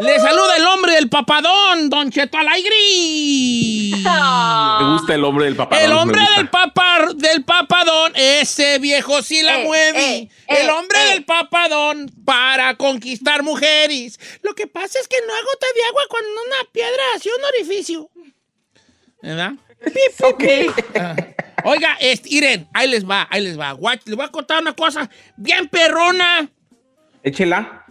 Le saluda el hombre del papadón, Don Cheto Alaigri. Me gusta el hombre del papadón. El hombre del, papa, del papadón, ese viejo sí la Eh, mueve. eh, el eh, hombre eh. del papadón para conquistar mujeres. Lo que pasa es que no hay gota de agua cuando una piedra hace un orificio. ¿Verdad? Ok. Oiga, este, Iren, ahí les va, ahí les va. Guach, les voy a contar una cosa bien perrona. Échela.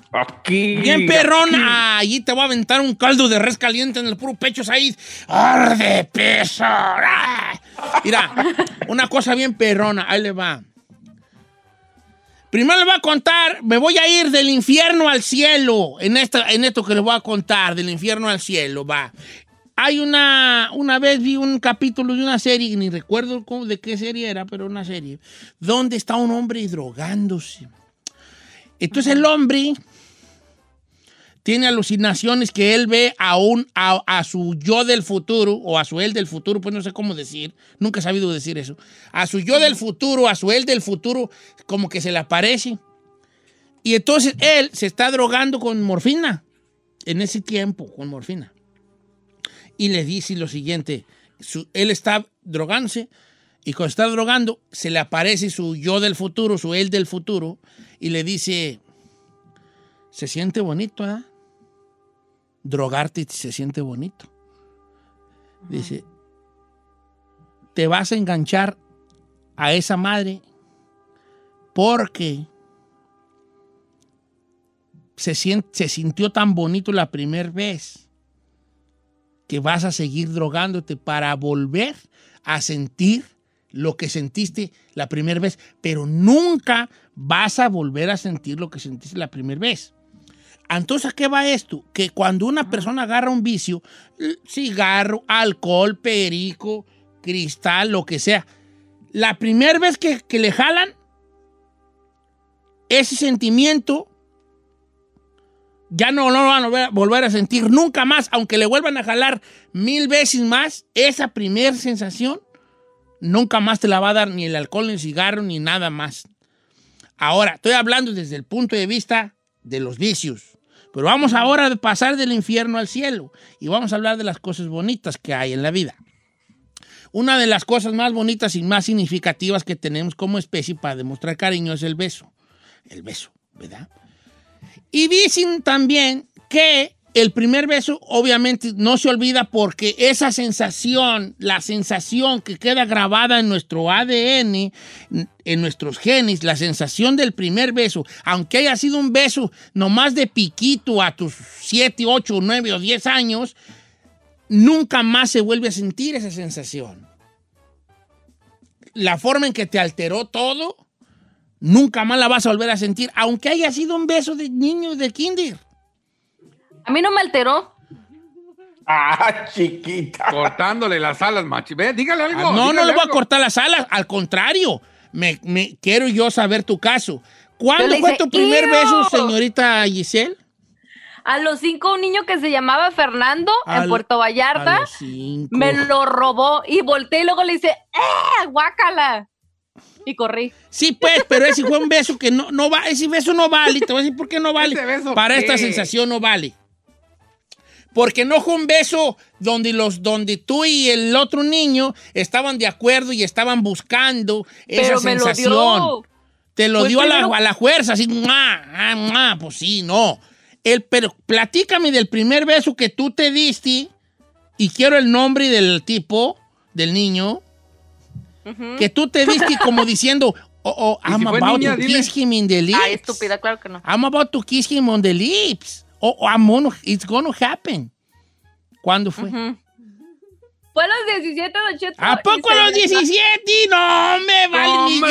Bien perrona. Allí te voy a aventar un caldo de res caliente en el puro pecho, ahí. ¡Arde peso! ¡Ah! Mira, una cosa bien perrona. Ahí le va. Primero le voy a contar, me voy a ir del infierno al cielo. En, esta, en esto que les voy a contar, del infierno al cielo, va. Hay una, una vez vi un capítulo de una serie, ni recuerdo de qué serie era, pero una serie, donde está un hombre drogándose. Entonces el hombre tiene alucinaciones que él ve a, a, su yo del futuro, o a su él del futuro, pues no sé cómo decir, nunca he sabido decir eso, a su yo del futuro, a su él del futuro, como que se le aparece. Y entonces él se está drogando con morfina, en ese tiempo, con morfina. Y le dice lo siguiente, él está drogándose, y cuando está drogando, se le aparece su yo del futuro, su él del futuro, y le dice, se siente bonito, ¿eh? Drogarte se siente bonito. Dice, te vas a enganchar a esa madre porque se, sien- se sintió tan bonito la primera vez que vas a seguir drogándote para volver a sentir lo que sentiste la primera vez, pero nunca vas a volver a sentir lo que sentiste la primera vez. Entonces, ¿a qué va esto? Que cuando una persona agarra un vicio, cigarro, alcohol, perico, cristal, lo que sea, la primera vez que, que le jalan, ese sentimiento ya no lo van a volver a sentir nunca más, aunque le vuelvan a jalar mil veces más, esa primera sensación nunca más te la va a dar ni el alcohol, ni el cigarro, ni nada más. Ahora, estoy hablando desde el punto de vista de los vicios. Pero vamos ahora a pasar del infierno al cielo y vamos a hablar de las cosas bonitas que hay en la vida. Una de las cosas más bonitas y más significativas que tenemos como especie para demostrar cariño es el beso. El beso, ¿verdad? Y dicen también que el primer beso obviamente no se olvida porque esa sensación, la sensación que queda grabada en nuestro ADN, en nuestros genes, la sensación del primer beso, aunque haya sido un beso nomás de piquito a tus 7, 8, 9 o 10 años, nunca más se vuelve a sentir esa sensación. La forma en que te alteró todo, nunca más la vas a volver a sentir, aunque haya sido un beso de niño de kinder. A mí no me alteró. Ah, chiquita. Cortándole las alas, machi. Ve, dígale algo. Ah, no, no dígale le voy a algo. cortar las alas, al contrario, me, me- quiero yo saber tu caso. ¿Cuándo fue tu primer beso, señorita Giselle? A los cinco, un niño que se llamaba Fernando en Puerto A Vallarta los cinco. me lo robó y volteé y luego le hice, ¡eh! ¡Guácala! Y corrí. Sí, pues, pero ese fue un beso que no, no va, ese beso no vale. Te voy a decir por qué no vale. ¿Ese beso Para qué? esta sensación no vale. Porque no fue un beso donde, los, donde tú y el otro niño estaban de acuerdo y estaban buscando esa Pero lo sensación. dio. Te lo Pues dio a la, a la fuerza, así, ¡mua! ah, mua, pues sí, no. El, pero platícame del primer beso que tú te diste y quiero el nombre del tipo, del niño, que tú te diste como diciendo, oh, oh, ¿Y si I'm about niña, to kiss him in the lips. Ay, estúpida, claro que no. I'm about to kiss him on the lips. O o I'm gonna- it's gonna happen. ¿Cuándo fue? Ujú. Fue a los 17, Don ¿A poco a los me- 17? No, me vale, ni yo,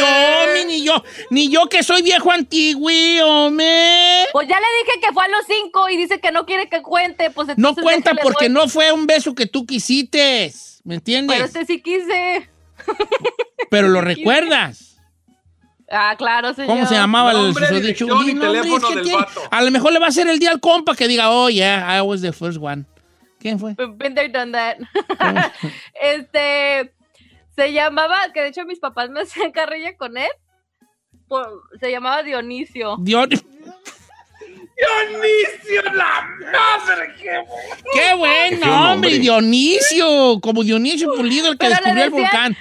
mi- ni yo, ni yo que soy viejo antiguo, hombre. Pues ya le dije que fue a los 5 y dice que no quiere que cuente. Pues No cuenta porque no fue un beso que tú quisiste, ¿me entiendes? Pero este sí quise. Pero lo recuerdas. Ah, claro, señor. ¿Cómo se llamaba el susodicho? y nombre, teléfono es que del tiene- vato. A lo mejor le va a hacer el día al compa que diga, oh, yeah, I was the first one. ¿Quién fue? Been there, done that. este, se llamaba, que de hecho mis papás me hacían carrilla con él. por- se llamaba Dionisio. Dios. Dionisio, la madre, qué ¡Qué buen Qué nombre! Dionisio, como Dionisio Pulido, el que Pero descubrió el volcán.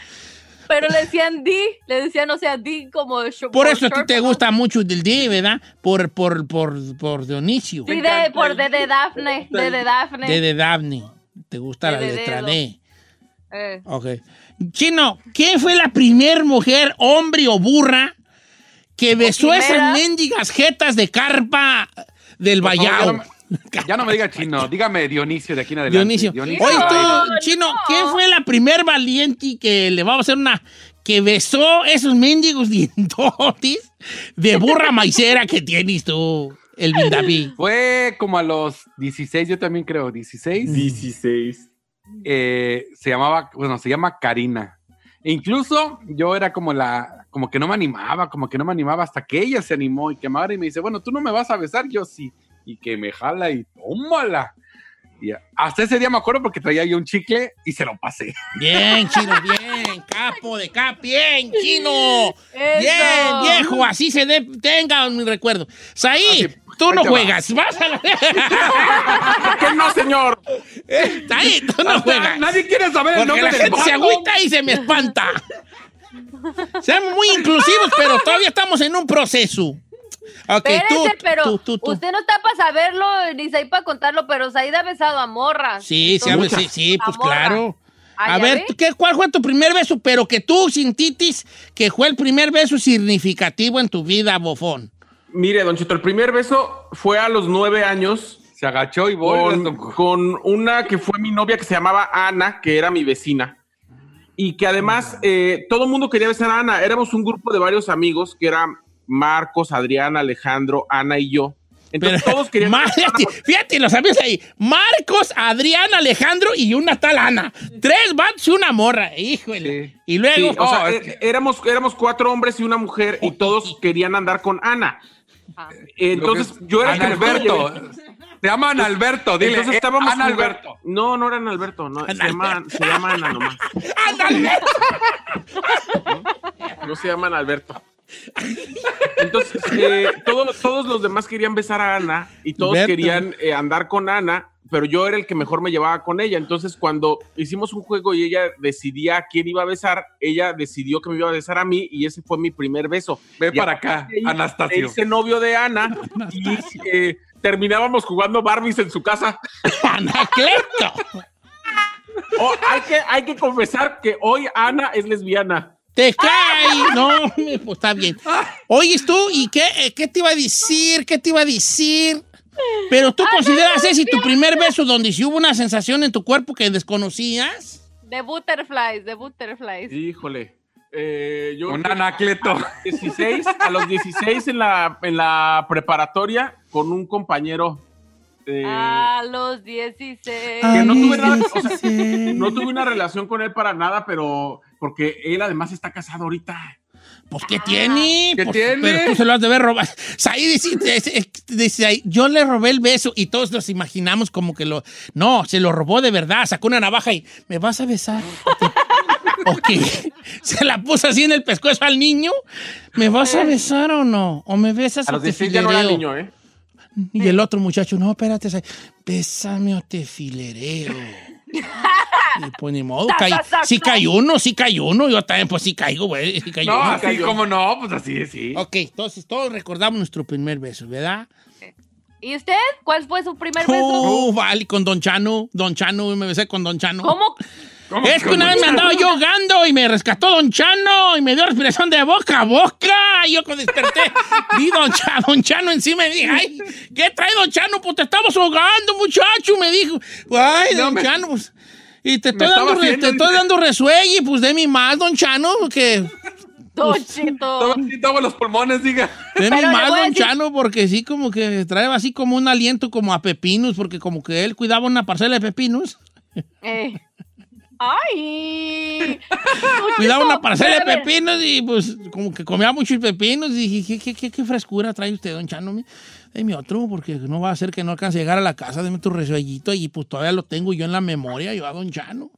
Pero le decían Di, le decían, o sea, Di como Por eso a ti te gusta mucho el D, ¿verdad? Por, por, por, por Dionisio. Sí, de, por de, de Dafne, de, de Dafne. De, de Daphne. Te gusta De la de letra. D. Eh, Ok. Chino, ¿quién fue la primer mujer, hombre o burra que besó esas mendigas jetas de carpa del Vallao? ya no me- diga chino, dígame Dionisio de aquí en adelante. Dionisio. Dionisio. Oye, tú, No, Chino, no. ¿quién fue la primer valiente que le vamos a hacer una... que besó esos mendigos dientotis de burra maicera que tienes tú, el David? Fue como a los 16, yo también creo, 16. 16. eh, se llamaba, bueno, se llama Karina. E incluso yo era como la, como que no me animaba, como que no me animaba hasta que ella se animó y que y me dice, bueno, tú no me vas a besar, yo sí. Y que me jala y tómala. Y hasta ese día me acuerdo porque traía yo un chicle y se lo pasé. Bien, Chino, bien, capo de cap, bien, Chino. Bien, Eso. viejo, así se de, tenga mi recuerdo. Saí, Así, tú no juegas. Vas a la... ¿Qué no, señor? Saí, tú no Hasta juegas. nadie quiere saber el Porque nombre la del gente se agüita y se me espanta. Seamos muy inclusivos, pero todavía estamos en un proceso. Ok, tú, Espérese, pero tú, tú, tú. usted no está para saberlo ni está ahí para contarlo, pero Saida ha besado a morras. Sí, sí, Entonces, sí, sí, pues morra. claro. Ah, A ¿ya ver, ve? ¿qué, ¿cuál fue tu primer beso? Pero que tú sintitis que fue el primer beso significativo en tu vida, bofón. Mire, Don Chito, el primer beso fue a los nueve años Se agachó y voy. con, con una que fue mi novia que se llamaba Ana, que era mi vecina. Y que además eh, todo el mundo quería besar a Ana. Éramos un grupo de varios amigos que eran Marcos, Adrián, Alejandro, Ana y yo. Entonces Pero, todos querían Ana fíjate, fíjate, los amigos ahí. Marcos, Adrián, Alejandro y una tal Ana. Tres vatos y una morra. Híjole. Sí. Y luego. Sí, o sea, Oh, es eh, que- éramos, éramos cuatro hombres y una mujer y todos querían andar con Ana. Ah. Entonces, yo era Ana mejor Alberto. llevé. Te llaman Alberto, dile. Entonces eh, estábamos Ana Alberto. No, no eran Alberto, no, se, Ana llama, se llama Ana nomás. ¡Ándale! No se llaman Alberto. Entonces, eh, todos, todos los demás querían besar a Ana y todos querían eh, andar con Ana, pero yo era el que mejor me llevaba con ella. Entonces, cuando hicimos un juego y ella decidía a quién iba a besar, ella decidió que me iba a besar a mí y ese fue mi primer beso. Ve Y para acá, Anastasio. hice novio de Ana y eh, terminábamos jugando Barbies en su casa. ¡Anacleto! Oh, hay, que, hay que confesar que hoy Ana es lesbiana. ¡Te cae! No, pues está bien. Oyes tú, ¿y qué, eh, qué te iba a decir? ¿Qué te iba a decir? Pero tú consideras ese tu primer beso donde sí hubo una sensación en tu cuerpo que desconocías. De butterflies, de butterflies. Híjole. Eh, yo Un anacleto. 16, a los 16 en la, en la preparatoria con un compañero. eh, A los 16. que no tuve, nada, o sea, no tuve una relación con él para nada, pero porque él además está casado ahorita. Pues, ¿qué tiene? ¿Qué Pues, tiene? Pero tú se lo has de ver robar. Saí dice, dice- dice ahí, yo le robé el beso y todos nos imaginamos como que lo... No, se lo robó de verdad. Sacó una navaja y, ¿me vas a besar? ¿O qué? Se la puso así en el pescuezo al niño. ¿Me vas a besar o no? ¿O me besas A o los te 16 ya no era niño, ¿eh? Y el otro muchacho, no, espérate, Saí, bésame o te filereo. Y pues ni modo, Ta, caí- ta, ta, sí cae uno, sí cae uno, yo también pues sí caigo, güey, sí No, uno. así como no, pues así, sí. Ok, entonces todos recordamos nuestro primer beso, ¿verdad? ¿Y usted? ¿Cuál fue su primer beso? Oh, vale, con Don Chano, Don Chano, me besé con Don Chano. ¿Cómo? ¿Cómo Es que una vez me andaba yo ahogando y me rescató Don Chano y me dio respiración de boca a boca. Y yo cuando desperté, vi Don, Cha- Don Chano encima y dije, ay, ¿qué trae Don Chano? Pues te estamos ahogando, muchacho. Me dijo, ay, No, Don me- Chano, pues. Y te estoy, estaba dando, te estoy dando resuello y pues de mi más, Don Chano, que Don Pues, así, todos los pulmones, diga. de mi más, Don decir- Chano, porque sí, como que trae así como un aliento como a pepinos, porque como que él cuidaba una parcela de pepinos. Eh. ¡Ay! Cuidaba una parcela de pepinos y pues como que comía muchos pepinos y dije, ¿qué, qué, qué, qué frescura trae usted, don Chano? Deme otro, porque no va a ser que no alcance a llegar a la casa, deme tu resuellito y pues todavía lo tengo yo en la memoria, yo a don Chano.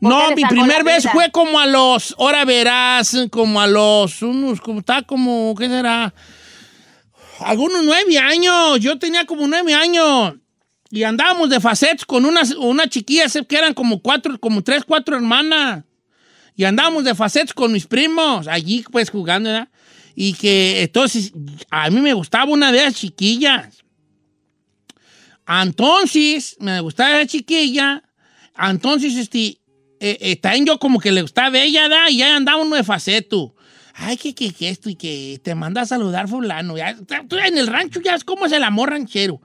No, mi primer vez fue como a los, ahora verás, como a los, unos, como está como, ¿qué será? Algunos nueve años, yo tenía como nueve años. Y andábamos de facettes con unas, una chiquilla que eran como cuatro, como tres, cuatro hermanas. Y andábamos de facettes con mis primos, allí pues jugando, ¿verdad? Y que entonces a mí me gustaba una de esas chiquillas. Entonces, me gustaba esa chiquilla. Entonces, este, eh, eh, también yo como que le gustaba ella, ¿da? Y ya andaba uno de faceto. Ay, que, que, que esto y que te manda a saludar fulano. Ya, tú en el rancho ya es como es el amor ranchero.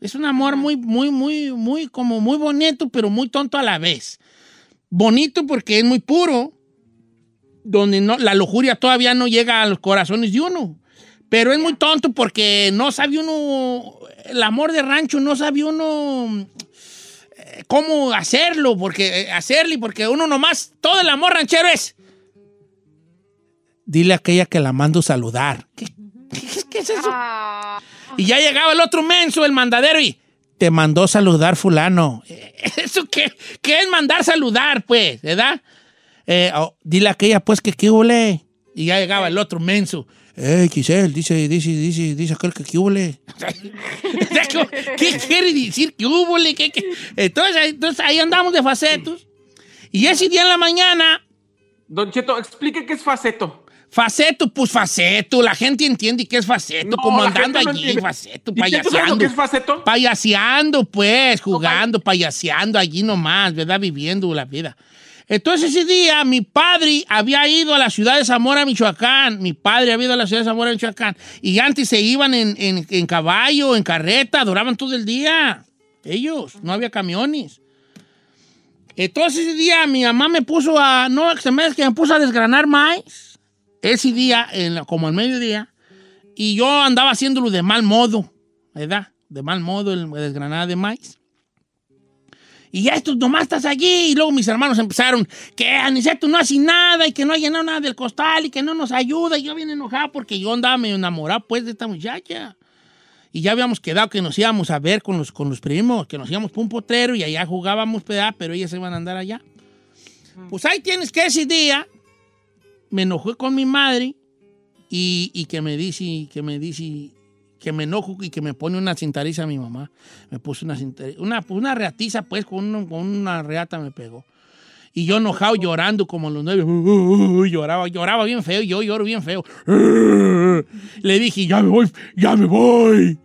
Es un amor muy, muy, muy, muy, como muy bonito, pero muy tonto a la vez. Bonito porque es muy puro, donde no, la lujuria todavía no llega a los corazones de uno. Pero es muy tonto porque no sabe uno, el amor de rancho no sabe uno eh, cómo hacerlo, porque eh, hacerlo, porque uno nomás, todo el amor ranchero es. Dile a aquella que la mando saludar. ¿Qué, qué- qué es eso? Ah. Y ya llegaba el otro menso, el mandadero, y te mandó saludar fulano. ¿Eso qué, es mandar saludar, pues? ¿Verdad? Eh, oh, dile a aquella, pues, que qué huele. Y ya llegaba el otro menso. Eh, Giselle, dice, dice, dice, dice aquel que qué huele. ¿Qué quiere decir que huele? ¿Qué, qué? Entonces, entonces ahí andamos de facetos. Y ese día en la mañana, Don Cheto, explique qué es faceto. Faceto, pues faceto. La gente entiende que es faceto, No, como andando no allí, entiende. faceto, ¿Y payaseando. es faceto? Payaseando, pues, jugando, payaseando allí nomás, ¿verdad? Viviendo la vida. Entonces ese día mi padre había ido a la ciudad de Zamora, Michoacán. Mi padre había ido a la ciudad de Zamora, Michoacán. Y antes se iban en, en- en caballo, en carreta, duraban todo el día. Ellos, no había camiones. Entonces ese día mi mamá me puso a, no, se me que me puso a desgranar maíz. Ese día, en como al mediodía. Y yo andaba haciéndolo de mal modo, ¿verdad? De mal modo, el desgranada de maíz. Y ya estos nomás estás allí. Y luego mis hermanos empezaron, que Aniceto no hace nada y que no ha llenado nada del costal y que no nos ayuda. Y yo bien enojado porque yo andaba medio enamorado pues de esta muchacha. Y ya habíamos quedado que nos íbamos a ver con los, con los primos, que nos íbamos por un potrero y allá jugábamos, ¿verdad? pero ellas se iban a andar allá. Pues ahí tienes que ese día me enojé con mi madre y, y que me dice, que me dice, que me enojo y que me pone una cintariza a mi mamá. Me puso una cintariza, una, una reatiza, pues, con, un- con una reata me pegó. Y yo enojado llorando como los nueve. lloraba, lloraba bien feo, yo lloro bien feo. Le dije, ya me voy, ya me voy.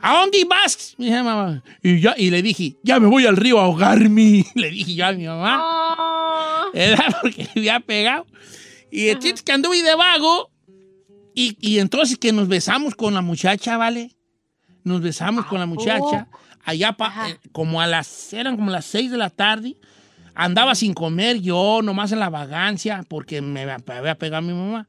¿A dónde vas? Me mamá. Y, ya, y le dije, ya me voy al río a ahogarme. Le dije yo a mi mamá. Ah. ¿verdad? Porque me había pegado. Y el chiste que anduve de vago. Y, y entonces que nos besamos con la muchacha, ¿vale? Nos besamos con la muchacha. Allá, pa- eh, como a las, eran como las seis de la tarde. Andaba sin comer yo, nomás en la vagancia, porque me había pegado mi mamá.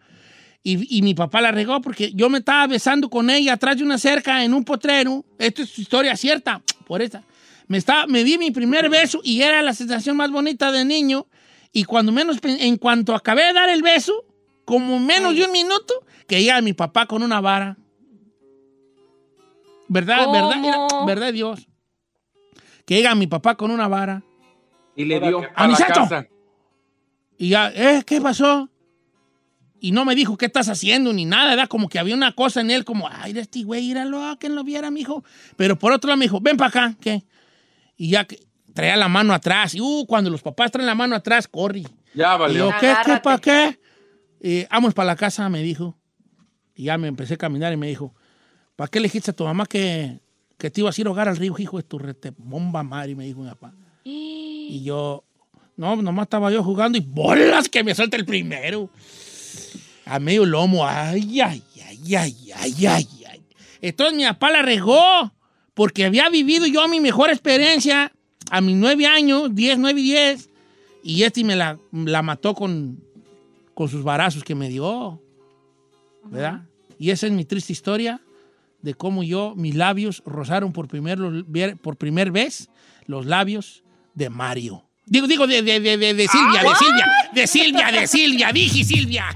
Y, y mi papá la regó porque yo me estaba besando con ella atrás de una cerca en un potrero. Esto es historia cierta, por esta. Me, estaba, me di mi primer beso y era la sensación más bonita de niño. Y cuando menos, en cuanto acabé de dar el beso, como menos de un minuto, que llega mi papá con una vara. ¿Verdad? ¿Verdad? Era- ¿Verdad, Dios? Que llega mi papá con una vara. Y le dio. A Aniceto. casa. Y ya, ¿eh? ¿Qué pasó? Y no me dijo qué estás haciendo ni nada, era como que había una cosa en él, como, ay, este güey, íralo, a que lo viera, mijo. Pero por otro lado me dijo, ven para acá, ¿qué? Y ya que traía la mano atrás. Y uh, cuando los papás traen la mano atrás, corre. Ya Y valió. yo, ¿qué, qué, para qué? Y vamos para la casa, me dijo. Y ya me empecé a caminar y me dijo, ¿para qué le dijiste a tu mamá que, que te ibas a ir a ahogar al río, hijo de tu rete bomba madre? Me dijo mi papá. Y yo, no, nomás estaba yo jugando y bolas que me suelta el primero. A medio lomo, ay, ay, ay, ay, ay, ay, ay. Entonces mi papá la regó porque había vivido yo mi mejor experiencia a mis nueve años, diez, nueve y diez. Y este me la, la mató con, con sus barazos que me dio. ¿Verdad? Y esa es mi triste historia de cómo yo, mis labios rozaron por primer, por primer vez los labios de Mario. Digo, digo, de, de, de, de, de Silvia, de Silvia, de Silvia, de Silvia, dije Silvia.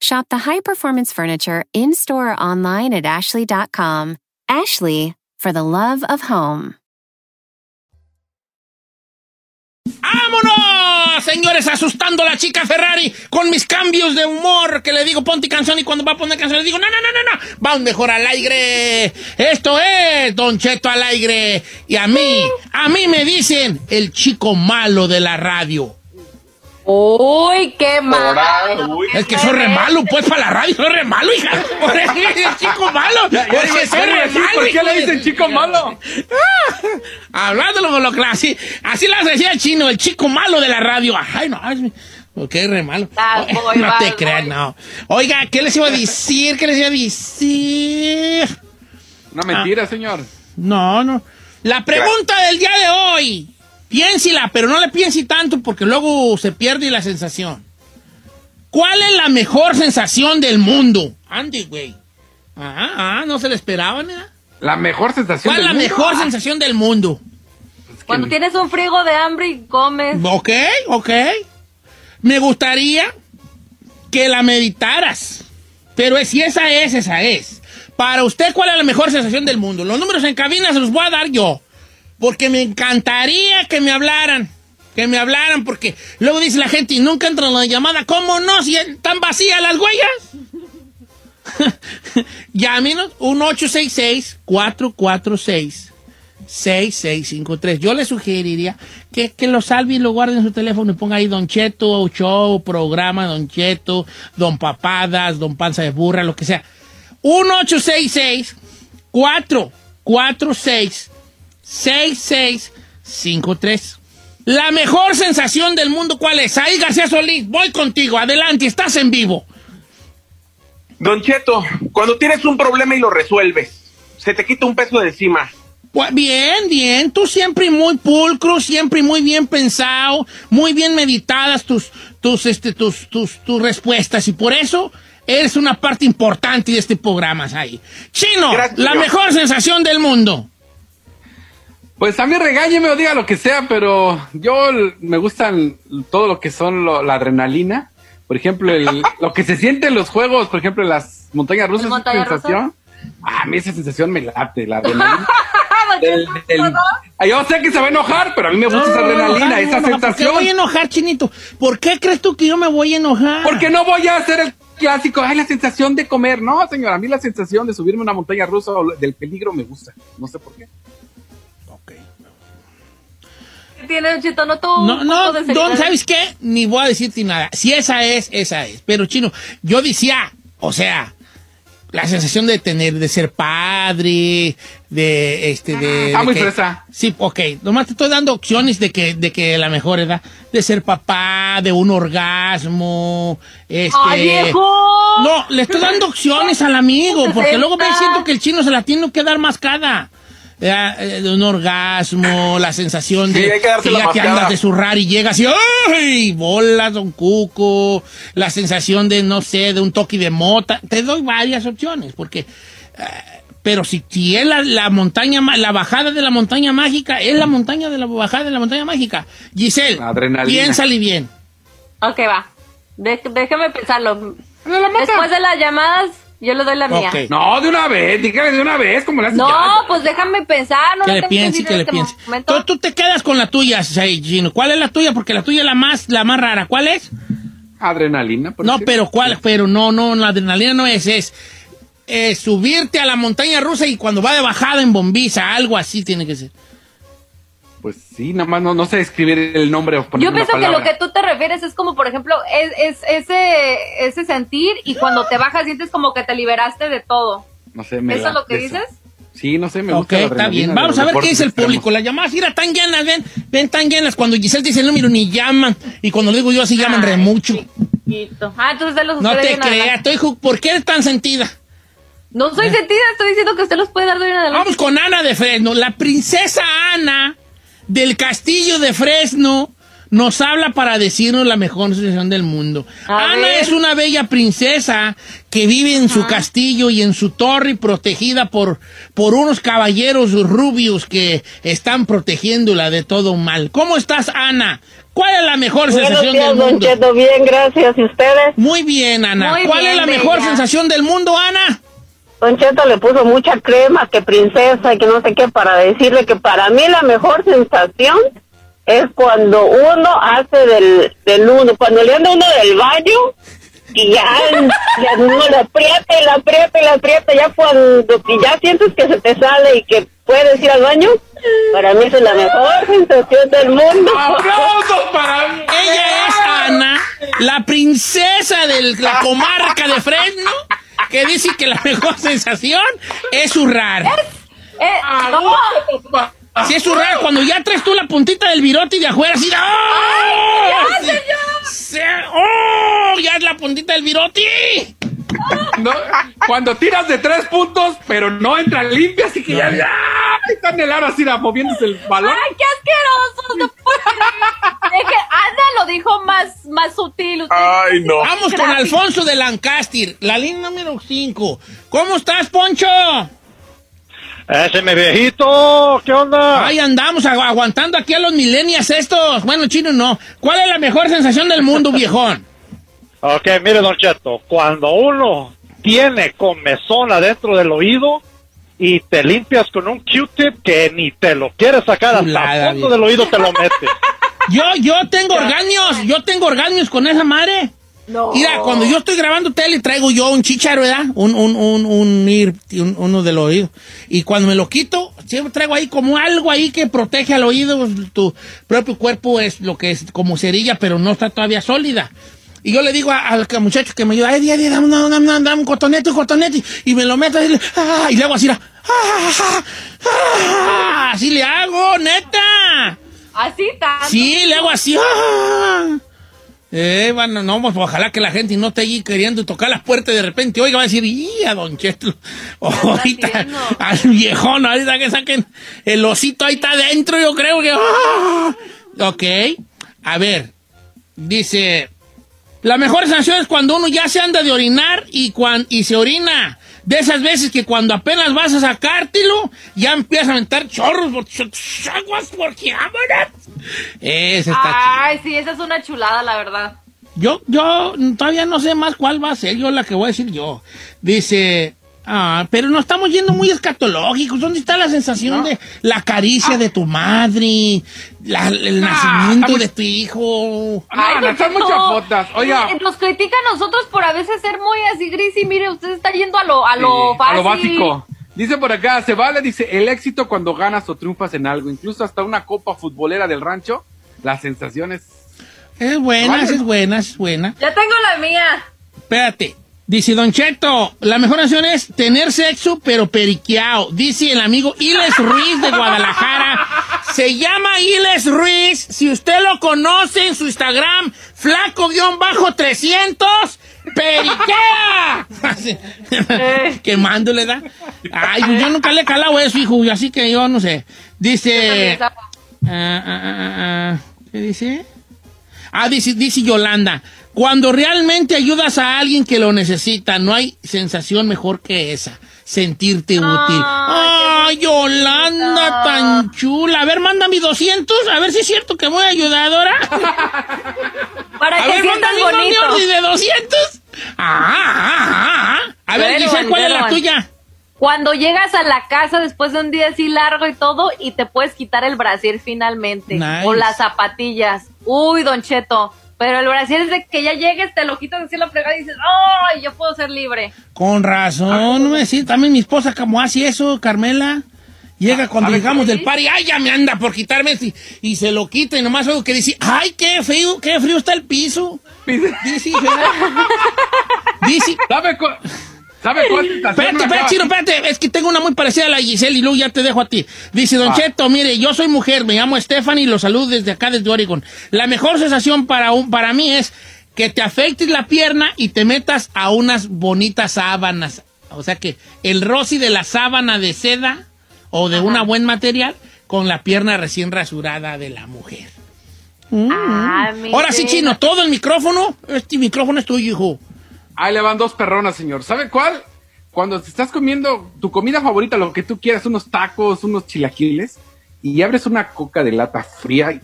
Shop the high performance furniture in store or online at ashley.com. Ashley, for the love of home. ¡Vámonos! Señores, asustando a la chica Ferrari con mis cambios de humor que le digo ponte canción y cuando va a poner canción le digo no, no, no, no, no, vamos mejor al aire. Esto es Don Cheto al aire. Y a mí, a mí me dicen el chico malo de la radio. Uy, qué mal. Es que soy re malo, pues, para la radio, soy re malo, hija. Por eso es chico malo. Porque soy re malo. ¿Por qué le dicen chico malo? Hablándolo con lo clásico. Así las decía el chino, el chico malo de la radio. Ay, no, es, porque es re malo. Bad boy, no te creas, no. Oiga, ¿qué les iba a decir? ¿Qué les iba a decir? Una mentira, señor. No, no. La pregunta del día de hoy. Piénsila, pero no le piense tanto porque luego se pierde la sensación. ¿Cuál es la mejor sensación del mundo? Andy, güey. Ah, ah, no se le esperaban, ¿eh? La mejor sensación ¿Cuál es la del mundo? mejor Ah, sensación del mundo? Cuando tienes un frigo de hambre y comes. Ok, ok. Me gustaría que la meditaras. Pero si esa es, esa es. Para usted, ¿cuál es la mejor sensación del mundo? Los números en cabina se los voy a dar yo. Porque me encantaría que me hablaran. Que me hablaran, porque luego dice la gente y nunca entra en la llamada. ¿Cómo no? Si están vacías las huellas. Llámenos, 1 866 446 6653. Yo le sugeriría que, que lo salve y lo guarde en su teléfono y ponga ahí Don Cheto, show, programa, Don Cheto, Don Papadas, Don Panza de Burra, lo que sea. 1866 446 6653. La mejor sensación del mundo, ¿cuál es? Ahí García Solís, voy contigo, adelante, estás en vivo. Don Cheto, cuando tienes un problema y lo resuelves, se te quita un peso de encima. Pues bien, bien, tú siempre muy pulcro, siempre muy bien pensado, muy bien meditadas tus, tus, este, tus, tus, tus respuestas y por eso eres una parte importante de este programa, ahí. Chino, Gracias, la señor. mejor sensación del mundo. Pues a mí regáñeme o diga lo que sea, pero yo me gustan todo lo que son lo- la adrenalina. Por ejemplo, el- lo que se siente en los juegos, por ejemplo, en las montañas rusas, esa montañas sensación. Ah, a mí esa sensación me late, la adrenalina. Del- del- Ah, yo sé que se va a enojar, pero a mí me gusta esa adrenalina, No, esa no, ¿Por qué sensación. voy a enojar, Chinito? ¿Por qué crees tú que yo me voy a enojar? Porque no voy a hacer el clásico, ay, la sensación de comer. No, señora, a mí la sensación de subirme a una montaña rusa o del peligro me gusta. No sé por qué. Tiene? No tú. No, no, Don, ¿sabes qué? Ni voy a decirte nada. Si esa es, esa es. Pero, Chino, yo decía, o sea, la sensación de tener, de ser padre, de, este, de... Está de muy que- fresa. Sí, ok. Nomás te estoy dando opciones de que, de que la mejor edad, de ser papá, de un orgasmo, este... ¡Ay, viejo! No, le estoy dando opciones al amigo, porque luego me siento que el chino se la tiene que dar mascada. Eh, De un orgasmo, la sensación de Sí, hay que la mascada. andas de zurrar y llegas y ¡ay! Bolas, don Cuco. La sensación de, no sé, de un toque de mota. Te doy varias opciones, porque. eh, pero si, si es la, la montaña, la bajada de la montaña mágica, es la montaña de la bajada de la montaña mágica. Giselle, Adrenalina. piénsale bien. Ok, va. De- déjame pensarlo. Después de las llamadas, yo le doy la mía. No, de una vez, dígale de una vez, como le hace No, ya. pues déjame pensar. No que le piense, que en le este piense. Tú, tú te quedas con la tuya, Gino. ¿Cuál es la tuya? Porque la tuya es la más, la más rara. ¿Cuál es? Adrenalina. por No, decir. pero ¿cuál? Pero no, no, la adrenalina no es, es eh, subirte a la montaña rusa y cuando va de bajada en bombiza, algo así tiene que ser. Pues sí, nada más no, no sé escribir el nombre o poner Yo una pienso que lo palabra. que tú te refieres es como, por ejemplo, es, es- ese, ese sentir y cuando te bajas sientes como que te liberaste de todo. No sé, me ¿Eso es lo que eso. dices? Sí, no sé, me ok, gusta la está bien. de Vamos a ver qué dice el público. Las llamadas, mira, tan llenas, ven, ven tan llenas. Cuando Giselle dice el número ni llaman. Y cuando le digo yo así llaman re mucho. chiquito. Ah, entonces de los No te de creas, estoy ¿por qué eres tan sentida? No soy sentida, estoy diciendo que usted los puede dar de una adelante. Vamos con Ana de Fresno. La princesa Ana del castillo de Fresno nos habla para decirnos la mejor sensación del mundo. A Ana ver. es una bella princesa que vive en su castillo y en su torre protegida por, por unos caballeros rubios que están protegiéndola de todo mal. ¿Cómo estás, Ana? ¿Cuál es la mejor Buenos sensación días, del Don mundo? Cheto. Bien, gracias. ¿Y ustedes? Muy bien, Ana. Muy ¿Cuál bien, es la mejor bella. sensación del mundo, Ana? Don Cheto le puso mucha crema, que princesa y que no sé qué, para decirle que para mí la mejor sensación es cuando uno hace del, del uno, cuando le anda uno del baño y ya, ya uno le aprieta y le aprieta y le aprieta, ya cuando y ya sientes que se te sale y que puedes ir al baño, para mí es la mejor sensación del mundo. ¡Aplausos para mí! Ella es Ana, la princesa de la comarca de Fresno, que dice que la mejor sensación es zurrar. Eh, no, Si es zurrar, cuando ya traes tú la puntita del virote y de afuera, así, ¡oh! ya, Sí. señor! Se- ¡Oh! Ya es la puntita del virote. No, cuando tiras de tres puntos, pero no entra limpia, así que ya, ya está en el aro así, la- moviéndose el balón. ¡Ay, qué asqueroso! No puedo creer. Es que Ana lo dijo más, más sutil. usted- Ay, no. Vamos con. Alfonso de Lancaster, la línea número 5. ¿Cómo estás, Poncho? Ese mi viejito, ¿qué onda? Ahí andamos agu- aguantando aquí a los millennials estos. Bueno, chino no. ¿Cuál es la mejor sensación del mundo, viejón? Ok, mire, Don Cheto, cuando uno tiene comezón adentro del oído y te limpias con un Q-tip que ni te lo quieres sacar hasta el fondo del oído te lo metes. Yo, yo tengo orgáneos, yo tengo orgáneos con esa madre. No. Mira, cuando yo estoy grabando tele, traigo yo un chicharo, ¿verdad? Un, un, un, un- uno del oído. Y cuando me lo quito, siempre traigo ahí como algo ahí que protege al oído. Tu propio cuerpo es lo que es como cerilla, pero no está todavía sólida. Y yo le digo a- al muchacho que me ayuda, Eddie, Eddie, dame, dame, dame, dame, un cotonete, un cotonete. Y me lo meto y le, ah, y le hago así, ah, ah, ah, así le hago, neta. Así tanto. Sí, le hago así. ¡ah! Eh, bueno, no, pues ojalá que la gente no esté allí queriendo tocar las puertas de repente, oiga, va a decir, ¡y a Don Cheto! Ahorita, al viejón, ahorita que saquen el osito ahí está adentro, yo creo que. ¡ah! Ok, a ver, dice, la mejor sensación es cuando uno ya se anda de orinar y, cuan- y se orina. De esas veces que cuando apenas vas a sacártelo, ya empiezas a aventar chorros por aguas porque vámonos. Ese está chido. Ay, sí, esa es una chulada, la verdad. Yo, yo todavía no sé más cuál va a ser yo la que voy a decir yo. Dice, ah, pero no estamos yendo muy escatológicos. ¿Dónde está la sensación de la caricia de tu madre? la- el nacimiento estamos- de tu hijo. No, no, Cheto, muchas fotos. Oiga, Nos critica a nosotros por a veces ser muy así gris y mire, usted está yendo a lo, a lo Sí, a lo básico. Dice por acá, se vale, dice, el éxito cuando ganas o triunfas en algo, incluso hasta una copa futbolera del rancho, las sensaciones... Es buena, Vale. es buena, es buena. Ya tengo la mía. Espérate. Dice Don Cheto, la mejor opción es tener sexo pero periqueado. Dice el amigo Iles Ruiz de Guadalajara. Se llama Iles Ruiz. Si usted lo conoce en su Instagram, flaco-300, periquea. Así. Quemándole, ¿da? Ay, yo nunca le he calado eso, hijo, así que yo no sé. Dice... Ah, ah, ah, ¿Qué dice? Ah, dice, dice Yolanda, cuando realmente ayudas a alguien que lo necesita, no hay sensación mejor que esa, sentirte útil. Ay, Yolanda, tan chula. A ver, manda mi 200, a ver si es cierto que voy ayudadora. Para a que ver, manda mi de 200. Ah, ah, ah, ah. A ver, Giselle, ¿cuál es la tuya? Cuando llegas a la casa después de un día así largo y todo y te puedes quitar el brasier finalmente Nice. o las zapatillas. Uy, Don Cheto, pero el brasier es de que ya llegues, te lo quitas así la fregada y dices, ¡ay, yo puedo ser libre! Con razón, no me decís, también mi esposa como hace eso, Carmela. Llega cuando llegamos del party, ay, ya me anda por quitarme este", y, se lo quita y nomás oigo que dice, ay, qué frío, qué frío está el piso. Dice, dice, ¿Sabe cu- ¿Sabe cuál Espérate, espérate, Chino, espérate. Es que tengo una muy parecida a la Giselle y luego ya te dejo a ti. Dice, Don Ah. Cheto, mire, yo soy mujer, me llamo Stephanie y lo saludo desde acá, desde Oregon. La mejor sensación para, un, para mí es que te afectes la pierna y te metas a unas bonitas sábanas. O sea que el rosy de la sábana de seda o de una buen material con la pierna recién rasurada de la mujer. Mm. Ah, Ahora sí. Chino, todo el micrófono. Este micrófono es tuyo, hijo. Ahí le van dos perronas, señor. ¿Sabe cuál? Cuando te estás comiendo tu comida favorita, lo que tú quieras, unos tacos, unos chilaquiles, y abres una coca de lata fría y,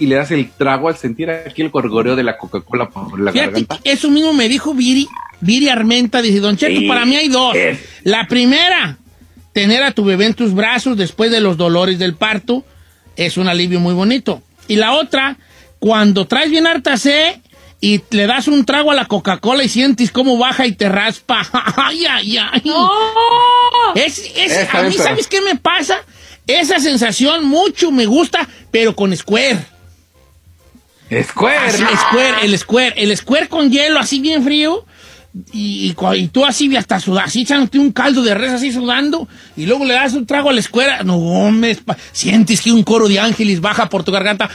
y le das el trago al sentir aquí el gorgoreo de la Coca-Cola por la Fíjate, garganta. eso mismo me dijo Viri, Viri Armenta, dice, Don Cheto, Sí, para mí hay dos. es. La primera, tener a tu bebé en tus brazos después de los dolores del parto, es un alivio muy bonito. Y la otra, cuando traes bien harta sed y le das un trago a la Coca-Cola y sientes cómo baja y te raspa. ay, ay, ay. Es, es- Está a mí, ¿sabes qué me pasa? Esa sensación mucho me gusta, pero con Square. Square. Así, square, el square, el square con hielo así bien frío. Y, y tú así hasta sudar, así echándote un caldo de res así sudando, y luego le das un trago al square. No, hombre, es sientes que un coro de ángeles baja por tu garganta.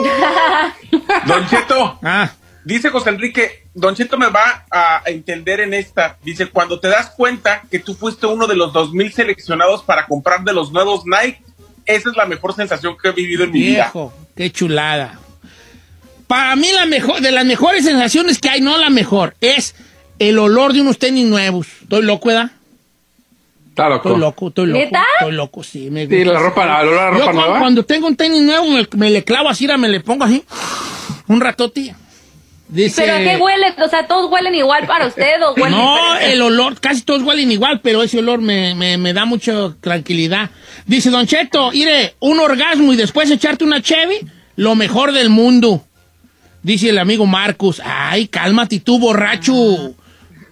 Don Cheto, Ah, dice José Enrique, Don Cheto me va a entender en esta. Dice, cuando te das cuenta que tú fuiste uno de los 2000 seleccionados para comprar de los nuevos Nike, esa es la mejor sensación que he vivido en mi vida. qué chulada. Para mí la mejor, de las mejores sensaciones que hay, no la mejor, es el olor de unos tenis nuevos. Estoy loco, ¿verdad? Está loco. Estoy loco, estoy loco. ¿Neta? Estoy loco, sí. Me Sí, gusta. la ropa, la, la ropa Yo nueva. cuando tengo un tenis nuevo, me, me le clavo así, me le pongo así, un ratote. Dice, ¿Pero a qué huele? O sea, ¿todos huelen igual para usted o huelen No, diferente? el olor, casi todos huelen igual, pero ese olor me, me- me da mucha tranquilidad. Dice Don Cheto, mire, un orgasmo y después echarte una Chevy, lo mejor del mundo. Dice el amigo Marcus. Ay, cálmate tú, borracho.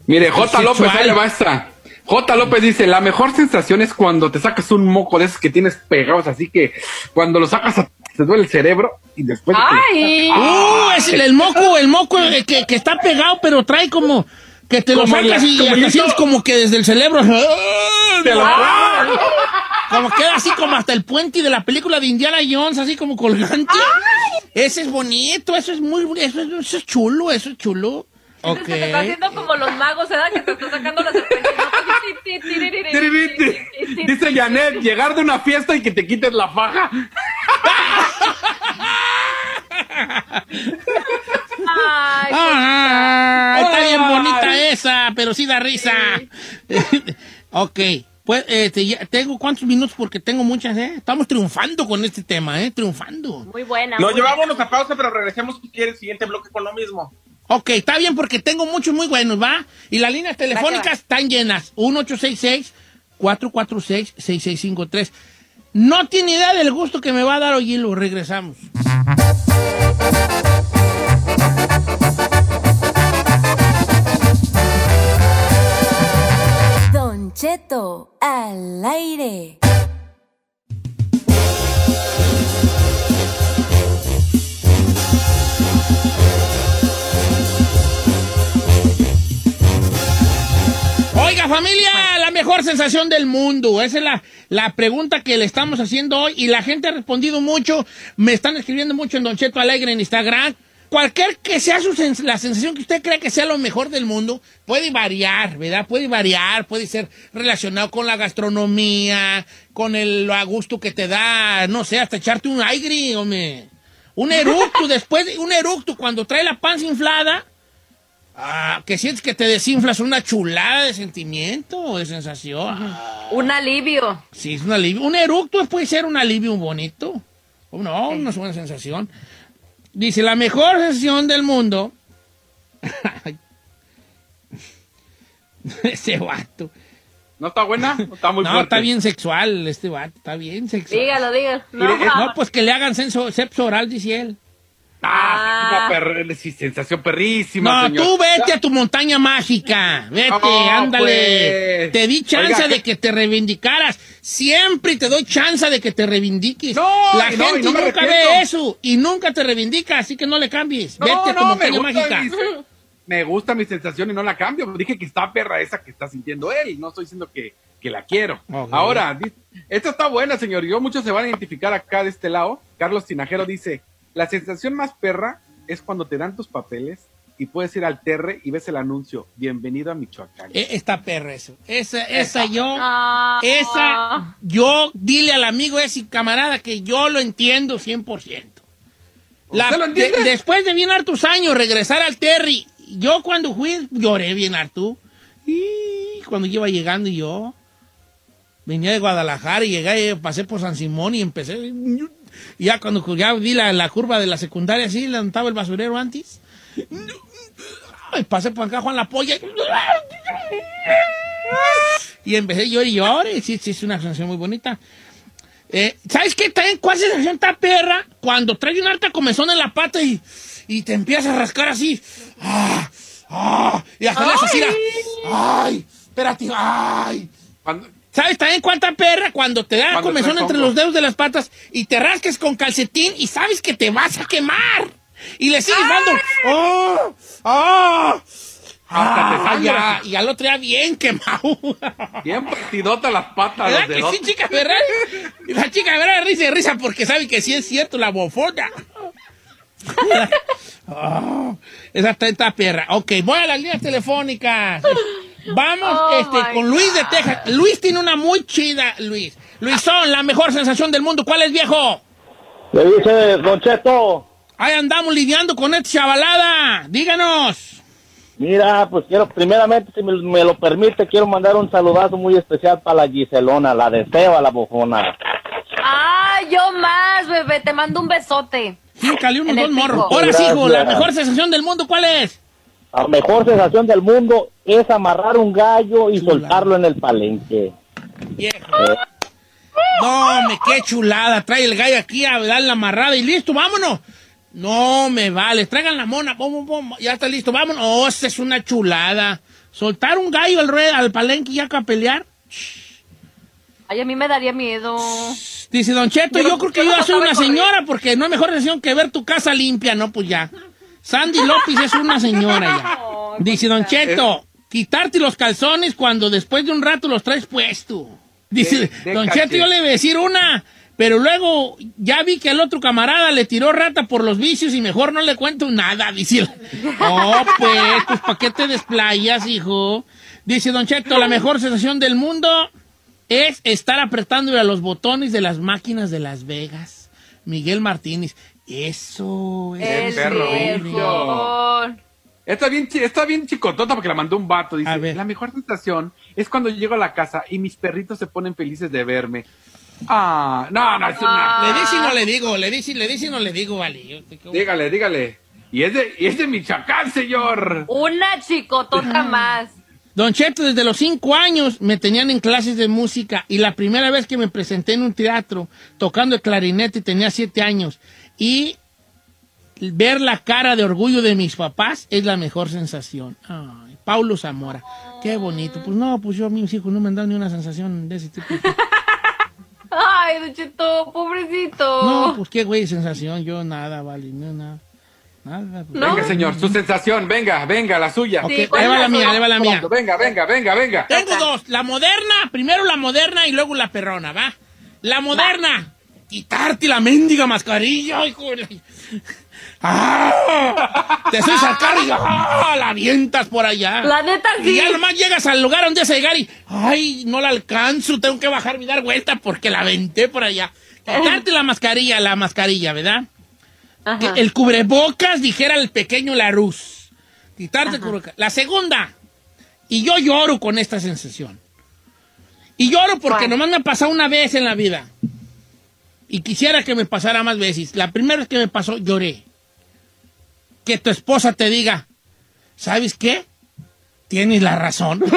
Mire, J. López, ahí le va esta. J. López dice, la mejor sensación es cuando te sacas un moco de esos que tienes pegados, así que cuando lo sacas te duele el cerebro y después... ¡Ay! Uh, es el, el moco, el moco eh, que, que está pegado, pero trae como que te lo Como el- sacas y como sientes como que desde el cerebro. Te lo- Como queda así como hasta el puente de la película de Indiana Jones, así como colgante. Ese es bonito, eso es muy, eso es, eso es chulo, eso es chulo. Ok. Se te está haciendo como los magos, ¿verdad? Que te está sacando la serpiente. Dice Janet, llegar de una fiesta y que te quites la faja. Está bien bonita esa, pero sí da risa. ok, pues este, ya tengo cuántos minutos porque tengo muchas, ¿eh? Estamos triunfando con este tema, ¿eh? Triunfando. muy buena. Nos muy llevámonos a pausa, pero regresemos si quieres siguiente bloque con lo mismo. Ok, está bien porque tengo muchos muy buenos, ¿va? Y las líneas telefónicas están llenas. 1866-446-6653. No tiene idea del gusto que me va a dar oírlo. Regresamos. Don Cheto al aire. Oiga, familia, la mejor sensación del mundo. Esa es la, la pregunta que le estamos haciendo hoy y la gente ha respondido mucho. Me están escribiendo mucho en Don Cheto Alegre en Instagram. Cualquier que sea su sens- la sensación que usted cree que sea lo mejor del mundo, puede variar, ¿verdad? Puede variar, puede ser relacionado con la gastronomía, con el a gusto que te da, no sé, hasta echarte un aire, hombre. Un eructo, después, de- un eructo cuando trae la panza inflada, Ah, que sientes que te desinflas una chulada de sentimiento, de sensación. Ah, Un alivio. sí, es un alivio. Un eructo puede ser un alivio bonito. Oh, no, una buena sensación. Dice, la mejor sensación del mundo. Ese vato. ¿No está buena? ¿O está muy no, fuerte? está bien sexual este vato, está bien sexual. Dígalo, dígalo. No, no, pues que le hagan senso- sexo oral, dice él. Ah, una perr- sí, sensación perrísima, No, señor. tú vete a tu montaña mágica. Vete, ándale. pues. Te di chance Oiga, de que te reivindicaras. Siempre te doy chance de que te reivindiques. No, La no, gente no nunca ve eso y nunca te reivindica, así que no le cambies. No, vete a tu montaña mágica. me gusta mi sensación y no la cambio. Dije que está perra esa que está sintiendo él. No estoy diciendo que, que la quiero. Ahora, esta está buena, señor. Yo muchos se van a identificar acá de este lado. Carlos Tinajero dice, la sensación más perra es cuando te dan tus papeles y puedes ir al Terre y ves el anuncio, bienvenido a Michoacán. Eh, Esta perra eso. Esa, esa yo, Ah, esa, yo, dile al amigo ese camarada que yo lo entiendo 100%. La- ¿Usted lo de- después de bien hartos años regresar al Terry, yo cuando fui lloré bien harto. Y cuando iba llegando yo, venía de Guadalajara y llegué, pasé por San Simón y empecé. Y ya cuando ya vi la, la curva de la secundaria así, levantaba el basurero antes. Y pasé por acá Juan La Polla. Y empecé yo y lloré. Sí, sí, es una sensación muy bonita. Eh, ¿Sabes qué? También, ¿Cuál sensación está perra? Cuando trae una alta comezón en la pata y, y te empiezas a rascar así. ¡Ah! ¡Ah! Y hasta le así. la- ¡Ay! Espérate. ¡Ay! Cuando- ¿Sabes también cuánta perra? Cuando te da Cuando comezón entre los dedos de las patas y te rasques con calcetín y sabes que te vas a quemar. Y le sigues dando. ¡Oh! ¡Oh! Hasta te Ah, sangra. ya, y al otro día bien quemado. Bien partidota las patas, ¿Verdad los que sí, chica? Y la chica, ¿verdad? Risa y risa porque sabe que sí es cierto la bofona. Oh, esa está perra. Ok, voy a las líneas telefónicas. Vamos Oh, este, con Luis de Texas. Luis tiene una muy chida, Luis. Luisón, la mejor sensación del mundo. ¿Cuál es, viejo? Le dice Don Cheto, Ahí andamos lidiando con esta chavalada. Díganos. mira, pues quiero, primeramente, si me, me lo permite, quiero mandar un saludazo muy especial para la Giselona, la de Seba, la bofona. Ah, yo más, bebé. Te mando un besote. Fíjale unos En el dos morros. Ahora sí, hijo, la mejor sensación del mundo, ¿cuál es? La mejor sensación del mundo es amarrar un gallo y soltarlo en el palenque. Viejo. Eh, No, me qué chulada. Trae el gallo aquí a dar la amarrada y listo, vámonos. No me vale. Traigan la mona. Bom, bom, bom. Ya está listo. Vámonos. Oh, esta es una chulada. Soltar un gallo al, rey, al palenque ya a pelear. Ay, a mí me daría miedo. Dice Don Cheto, yo, creo que yo ya soy una señora porque no hay mejor decisión que ver tu casa limpia. No, pues ya. Sandy López es una señora ya. Dice Don Cheto, quitarte los calzones cuando después de un rato los traes puesto. Dice, De- Don. Cheto, yo le iba a decir una, pero luego ya vi que el otro camarada le tiró rata por los vicios y mejor no le cuento nada. Dice, oh, pues, pues, ¿para qué te desplayas, hijo? Dice Don Cheto, la mejor sensación del mundo es estar apretándole a los botones de las máquinas de Las Vegas. Miguel Martínez, eso es El perro. Está bien, está bien chicotota porque la mandó un vato. Dice, la mejor sensación es cuando llego a la casa y mis perritos se ponen felices de verme. Ah, no, no, es una... Le dice y no le digo, le dice, le dice y no le digo, vale. Dígale, dígale. Y es de, y es de Michoacán, señor. Una chicotota más. Don Cheto, desde los cinco años me tenían en clases de música y la primera vez que me presenté en un teatro tocando el clarinete tenía siete años y ver la cara de orgullo de mis papás es la mejor sensación. Ay, Paulo Zamora, qué bonito. Pues no, pues yo a mis hijos no me han dado ni una sensación de ese tipo. Ay, Don Cheto, pobrecito. No, pues qué güey sensación, yo nada, vale, no, nada. Nada. pues. Venga, señor, su sensación, venga, venga, la suya. Ok, ahí va la mía, ahí va la mía. Venga, venga, venga, venga. Tengo dos, la moderna, primero la moderna y luego la perrona, ¿va? La moderna, quitarte la mendiga mascarilla, hijo de ¡Ah! Te haces sacar y ¡ah! la avientas por allá. La neta, Y ya nomás llegas al lugar donde vas a llegar y ¡ay! No la alcanzo, tengo que bajar y dar vuelta porque la aventé por allá. Quitarte la mascarilla, la mascarilla, ¿verdad? El cubrebocas, dijera el pequeño Larus. Quitarte el cubrebocas. La segunda, y yo lloro con esta sensación. Y lloro porque nomás me ha pasado una vez en la vida. Y quisiera que me pasara más veces. La primera vez que me pasó, lloré. Que tu esposa te diga, ¿sabes qué? Tienes la razón.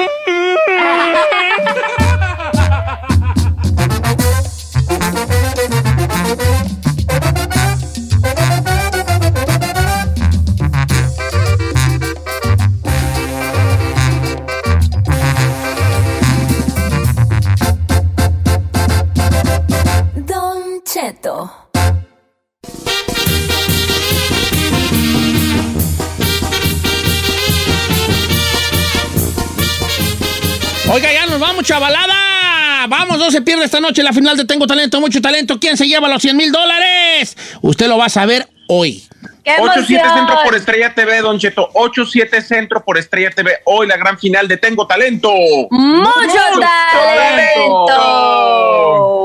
Don Cheto. Oiga, ya nos vamos, chavalada. Vamos, no se pierde esta noche la final de Tengo Talento, Mucho Talento. ¿Quién se lleva los 100 mil dólares? Usted lo va a saber hoy. ¡Qué 8-7 emoción! Centro por Estrella TV, Don Cheto. 8-7 Centro por Estrella TV. Hoy la gran final de Tengo Talento. ¡Mucho talento!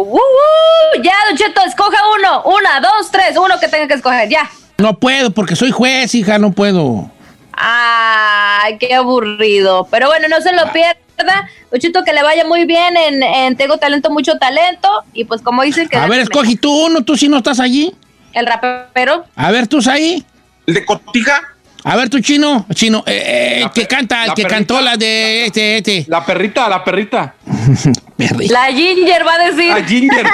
¡Woo, woo! Ya, Don Cheto, escoja uno. Una, dos, tres. Uno que tenga que escoger, ya. No puedo, porque soy juez, hija, no puedo. Ay, qué aburrido. Pero bueno, no se lo pierda. Don Cheto, que le vaya muy bien en, en Tengo Talento, Mucho Talento. Y pues como dicen que... A ver, escoge tú uno, tú si no estás allí. El rapero. A ver, tú ahí. ¿El de Cotija? A ver, tú chino, chino, eh, eh, que canta, el que perrita. cantó la de este, este. La perrita, la perrita. La Ginger va a decir. La Ginger.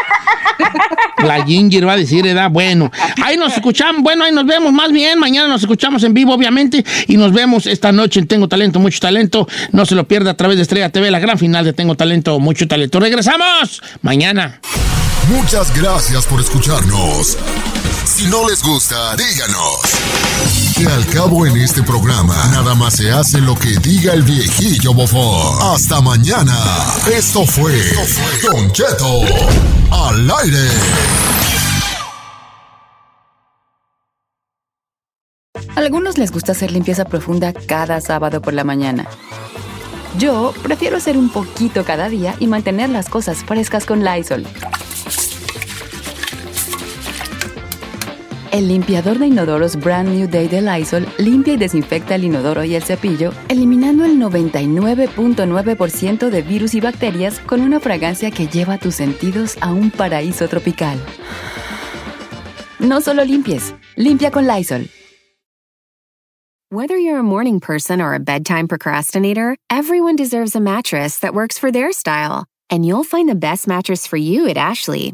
La Ginger va a decir, edad, bueno. Ahí nos escuchamos, bueno, ahí nos vemos más bien. Mañana nos escuchamos en vivo, obviamente. Y nos vemos esta noche en Tengo Talento, Mucho Talento. No se lo pierda a través de Estrella TV, la gran final de Tengo Talento, Mucho Talento. Regresamos mañana. Muchas gracias por escucharnos. Si no les gusta, díganos. Que al cabo en este programa, nada más se hace lo que diga el viejillo bofón. Hasta mañana. Esto fue Don Cheto al aire. A algunos les gusta hacer limpieza profunda cada sábado por la mañana. Yo prefiero hacer un poquito cada día y mantener las cosas frescas con Lysol. El limpiador de inodoros Brand New Day de Lysol limpia y desinfecta el inodoro y el cepillo, eliminando el 99.9% de virus y bacterias con una fragancia que lleva tus sentidos a un paraíso tropical. No solo limpies, limpia con Lysol. Whether you're a morning person or a bedtime procrastinator, everyone deserves a mattress that works for their style. And you'll find the best mattress for you at Ashley.